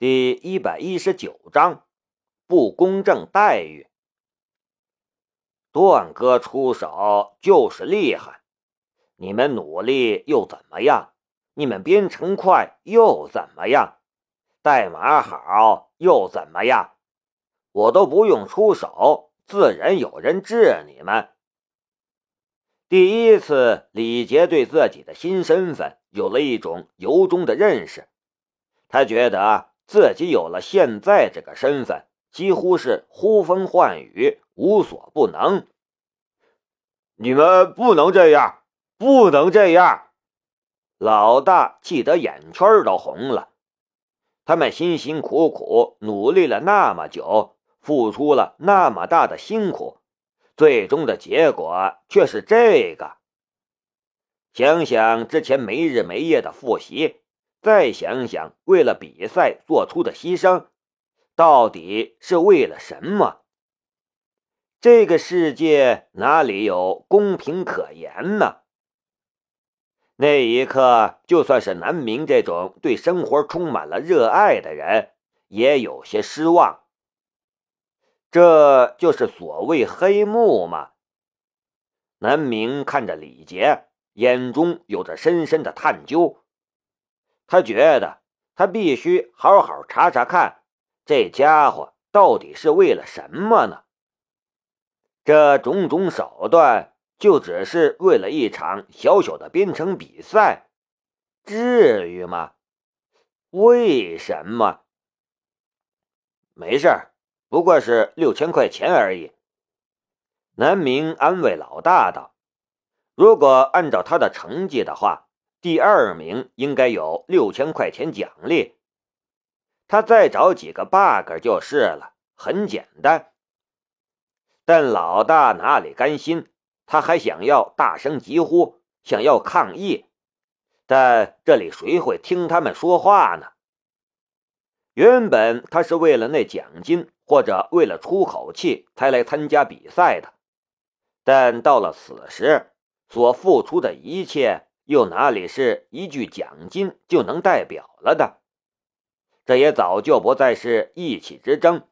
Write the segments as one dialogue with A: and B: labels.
A: 第一百一十九章不公正待遇。段哥出手就是厉害，你们努力又怎么样？你们编程快又怎么样？代码好又怎么样？我都不用出手，自然有人治你们。第一次，李杰对自己的新身份有了一种由衷的认识，他觉得。自己有了现在这个身份，几乎是呼风唤雨，无所不能。
B: 你们不能这样，不能这样！
A: 老大气得眼圈都红了。他们辛辛苦苦努力了那么久，付出了那么大的辛苦，最终的结果却是这个。想想之前没日没夜的复习。再想想，为了比赛做出的牺牲，到底是为了什么？这个世界哪里有公平可言呢？那一刻，就算是南明这种对生活充满了热爱的人，也有些失望。这就是所谓黑幕吗？南明看着李杰，眼中有着深深的探究。他觉得他必须好好查查看，这家伙到底是为了什么呢？这种种手段就只是为了一场小小的编程比赛，至于吗？为什么？没事不过是六千块钱而已。南明安慰老大道：“如果按照他的成绩的话。”第二名应该有六千块钱奖励，他再找几个 bug 就是了，很简单。但老大哪里甘心？他还想要大声疾呼，想要抗议，但这里谁会听他们说话呢？原本他是为了那奖金或者为了出口气才来参加比赛的，但到了此时，所付出的一切。又哪里是一句奖金就能代表了的？这也早就不再是一起之争，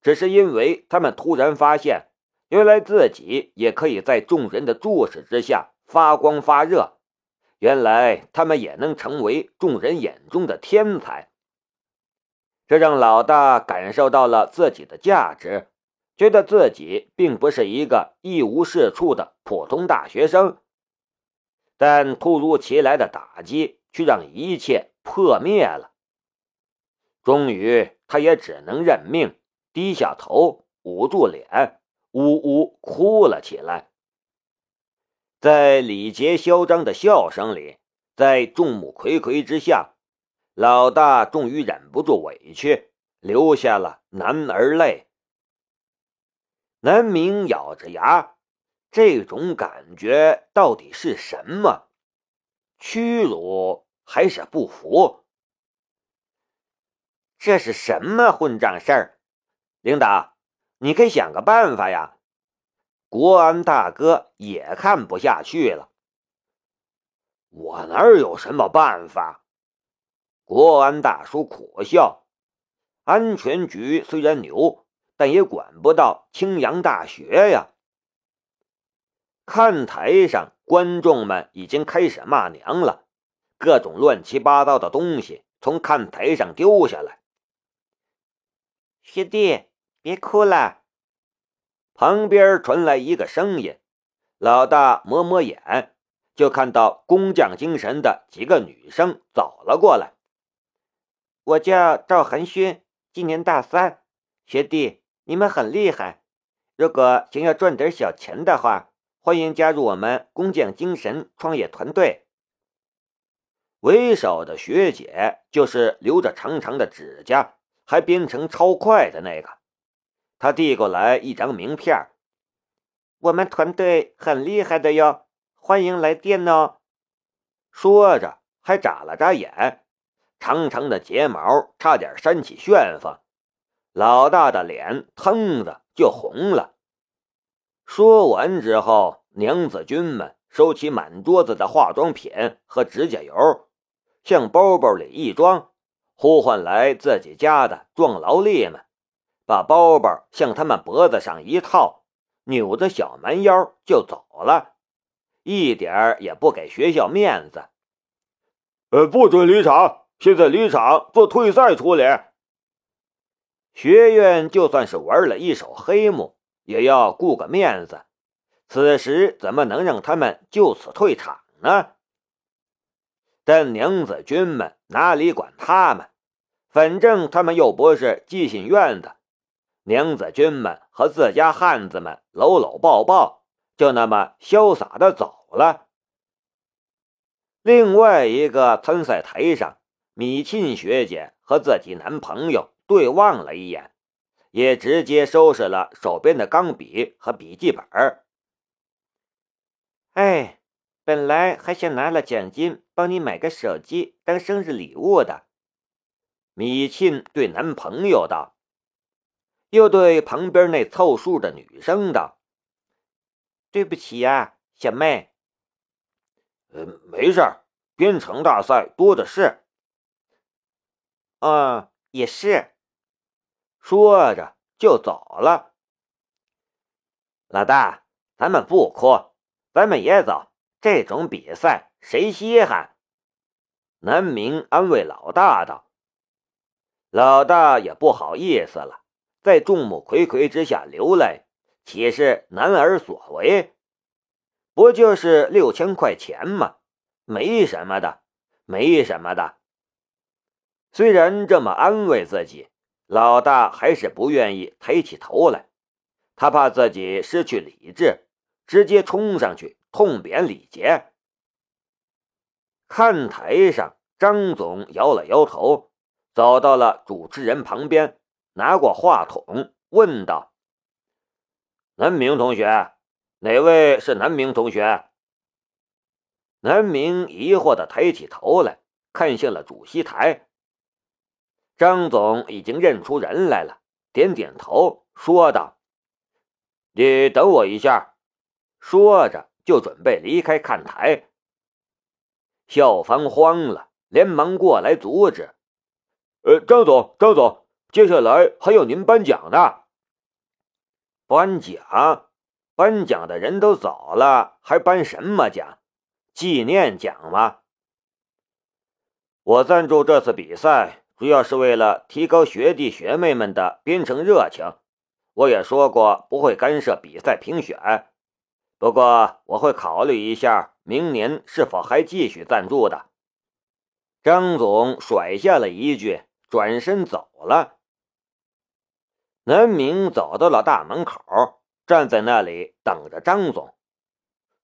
A: 只是因为他们突然发现，原来自己也可以在众人的注视之下发光发热，原来他们也能成为众人眼中的天才。这让老大感受到了自己的价值，觉得自己并不是一个一无是处的普通大学生。但突如其来的打击却让一切破灭了。终于，他也只能认命，低下头，捂住脸，呜呜哭了起来。在李杰嚣张的笑声里，在众目睽睽之下，老大终于忍不住委屈，流下了男儿泪。南明咬着牙。这种感觉到底是什么？屈辱还是不服？这是什么混账事儿？领导，你可以想个办法呀！国安大哥也看不下去了。
B: 我哪有什么办法？
A: 国安大叔苦笑。安全局虽然牛，但也管不到青阳大学呀。看台上，观众们已经开始骂娘了，各种乱七八糟的东西从看台上丢下来。
C: 学弟，别哭了。
A: 旁边传来一个声音，老大抹抹眼，就看到工匠精神的几个女生走了过来。
C: 我叫赵恒勋，今年大三。学弟，你们很厉害，如果想要赚点小钱的话。欢迎加入我们工匠精神创业团队。
A: 为首的学姐就是留着长长的指甲，还编程超快的那个。她递过来一张名片
C: 我们团队很厉害的哟，欢迎来电哦。
A: 说着还眨了眨眼，长长的睫毛差点扇起旋风，老大的脸腾的就红了。说完之后，娘子军们收起满桌子的化妆品和指甲油，向包包里一装，呼唤来自己家的壮劳力们，把包包向他们脖子上一套，扭着小蛮腰就走了，一点也不给学校面子。
B: 呃，不准离场！现在离场做退赛处理。
A: 学院就算是玩了一手黑幕，也要顾个面子。此时怎么能让他们就此退场呢？但娘子军们哪里管他们？反正他们又不是寄信院的。娘子军们和自家汉子们搂搂抱抱，就那么潇洒的走了。另外一个参赛台上，米沁学姐和自己男朋友对望了一眼，也直接收拾了手边的钢笔和笔记本。
C: 哎，本来还想拿了奖金帮你买个手机当生日礼物的。
A: 米沁对男朋友道，又对旁边那凑数的女生道：“
C: 对不起呀，小妹。”“
B: 呃，没事编程大赛多的是。”“
C: 哦，也是。”
A: 说着就走了。
C: 老大，咱们不哭。咱们也走，这种比赛谁稀罕？
A: 南明安慰老大道。老大也不好意思了，在众目睽睽之下流泪，岂是男儿所为？不就是六千块钱吗？没什么的，没什么的。虽然这么安慰自己，老大还是不愿意抬起头来，他怕自己失去理智。直接冲上去痛扁李杰。看台上，张总摇了摇头，走到了主持人旁边，拿过话筒问道：“南明同学，哪位是南明同学？”南明疑惑的抬起头来，看向了主席台。张总已经认出人来了，点点头，说道：“你等我一下。”说着，就准备离开看台。校方慌了，连忙过来阻止：“
B: 呃，张总，张总，接下来还要您颁奖呢。”
A: 颁奖？颁奖的人都走了，还颁什么奖？纪念奖吗？我赞助这次比赛，主要是为了提高学弟学妹们的编程热情。我也说过，不会干涉比赛评选。不过我会考虑一下，明年是否还继续赞助的。张总甩下了一句，转身走了。南明走到了大门口，站在那里等着张总。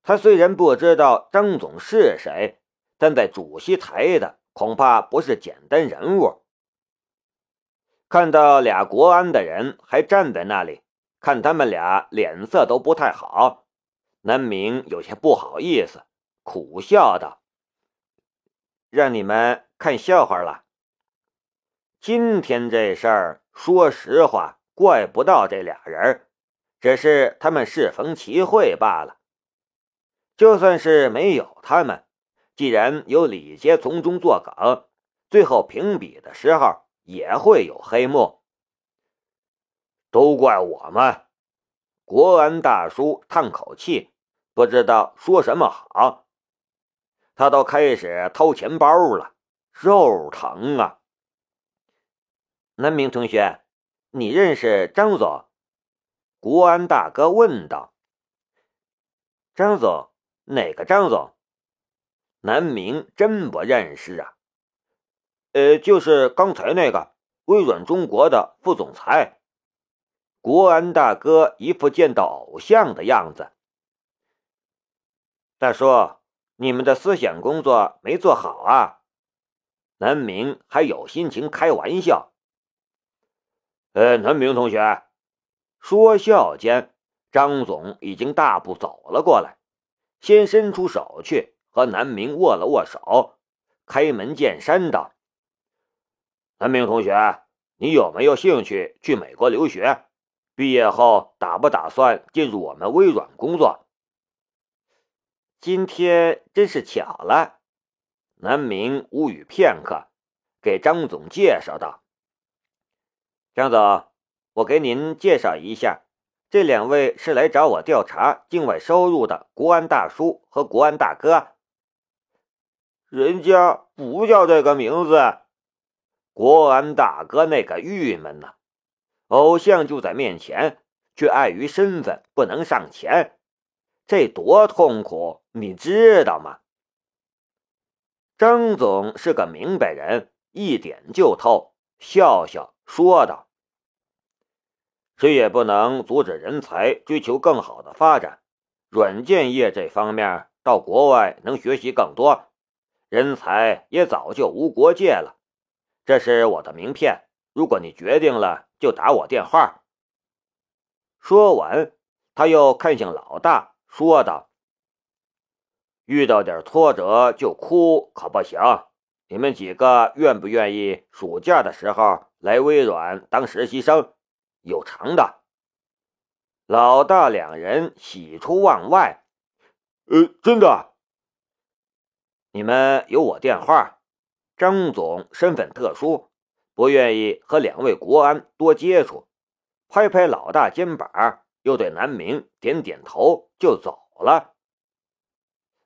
A: 他虽然不知道张总是谁，但在主席台的恐怕不是简单人物。看到俩国安的人还站在那里，看他们俩脸色都不太好。南明有些不好意思，苦笑道：“
C: 让你们看笑话了。
A: 今天这事儿，说实话，怪不到这俩人，只是他们适逢其会罢了。就算是没有他们，既然有李杰从中作梗，最后评比的时候也会有黑幕。
B: 都怪我们。”
A: 国安大叔叹口气。不知道说什么好，他都开始掏钱包了，肉疼啊！
C: 南明同学，你认识张总？
A: 国安大哥问道。
C: 张总？哪个张总？
A: 南明真不认识啊。
B: 呃，就是刚才那个微软中国的副总裁。
A: 国安大哥一副见到偶像的样子。
C: 大叔，你们的思想工作没做好啊！
A: 南明还有心情开玩笑。
B: 呃，南明同学，
A: 说笑间，张总已经大步走了过来，先伸出手去和南明握了握手，开门见山道：“
B: 南明同学，你有没有兴趣去美国留学？毕业后打不打算进入我们微软工作？”
C: 今天真是巧了，
A: 南明无语片刻，给张总介绍道：“
C: 张总，我给您介绍一下，这两位是来找我调查境外收入的国安大叔和国安大哥。
B: 人家不叫这个名字。”
A: 国安大哥那个郁闷呐，偶像就在面前，却碍于身份不能上前，这多痛苦，你知道吗？张总是个明白人，一点就透，笑笑说道：“谁也不能阻止人才追求更好的发展，软件业这方面到国外能学习更多，人才也早就无国界了。”这是我的名片，如果你决定了，就打我电话。说完，他又看向老大，说道：“遇到点挫折就哭可不行。你们几个愿不愿意暑假的时候来微软当实习生？有偿的。”老大两人喜出望外：“
B: 呃，真的？
A: 你们有我电话。”张总身份特殊，不愿意和两位国安多接触，拍拍老大肩膀，又对南明点点头，就走了。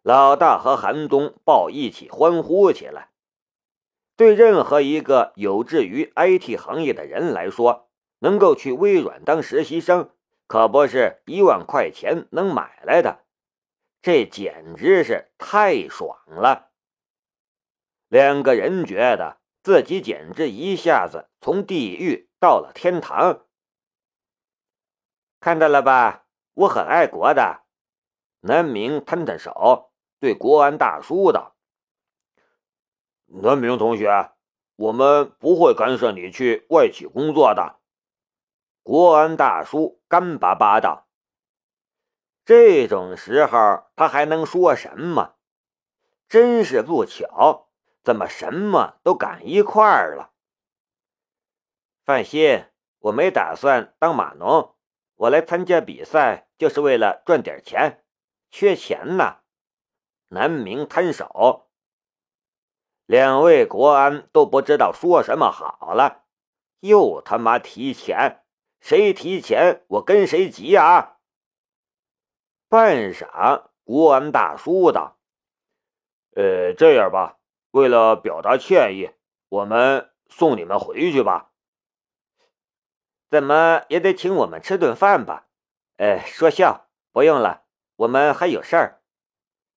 A: 老大和韩东抱一起欢呼起来。对任何一个有志于 IT 行业的人来说，能够去微软当实习生，可不是一万块钱能买来的，这简直是太爽了。两个人觉得自己简直一下子从地狱到了天堂。
C: 看到了吧，我很爱国的。南明摊摊手，对国安大叔道：“
B: 南明同学，我们不会干涉你去外企工作的。”
A: 国安大叔干巴巴道：“这种时候他还能说什么？真是不巧。”怎么什么都赶一块儿了？
C: 放心，我没打算当码农，我来参加比赛就是为了赚点钱，缺钱呢。
A: 南明摊手，两位国安都不知道说什么好了，又他妈提钱，谁提钱我跟谁急啊！半晌，国安大叔道：“
B: 呃，这样吧。”为了表达歉意，我们送你们回去吧。
C: 怎么也得请我们吃顿饭吧？哎，说笑，不用了，我们还有事儿。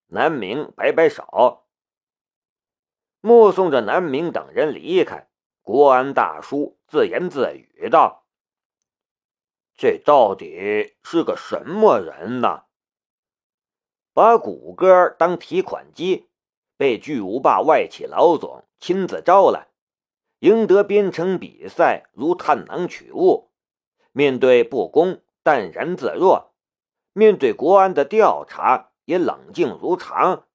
A: 南明摆摆手，目送着南明等人离开，国安大叔自言自语道：“这到底是个什么人呢？把谷歌当提款机。”被巨无霸外企老总亲自招来，赢得编程比赛如探囊取物，面对不公淡然自若，面对国安的调查也冷静如常。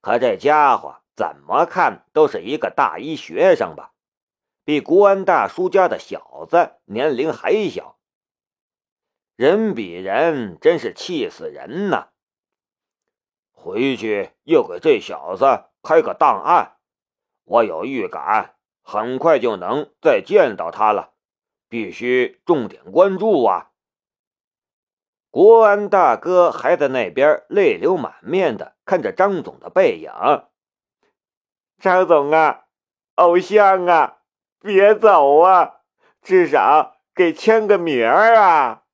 A: 可这家伙怎么看都是一个大一学生吧？比国安大叔家的小子年龄还小，人比人真是气死人呐！
B: 回去又给这小子开个档案，我有预感，很快就能再见到他了，必须重点关注啊！
A: 国安大哥还在那边泪流满面的看着张总的背影。
C: 张总啊，偶像啊，别走啊，至少给签个名儿啊！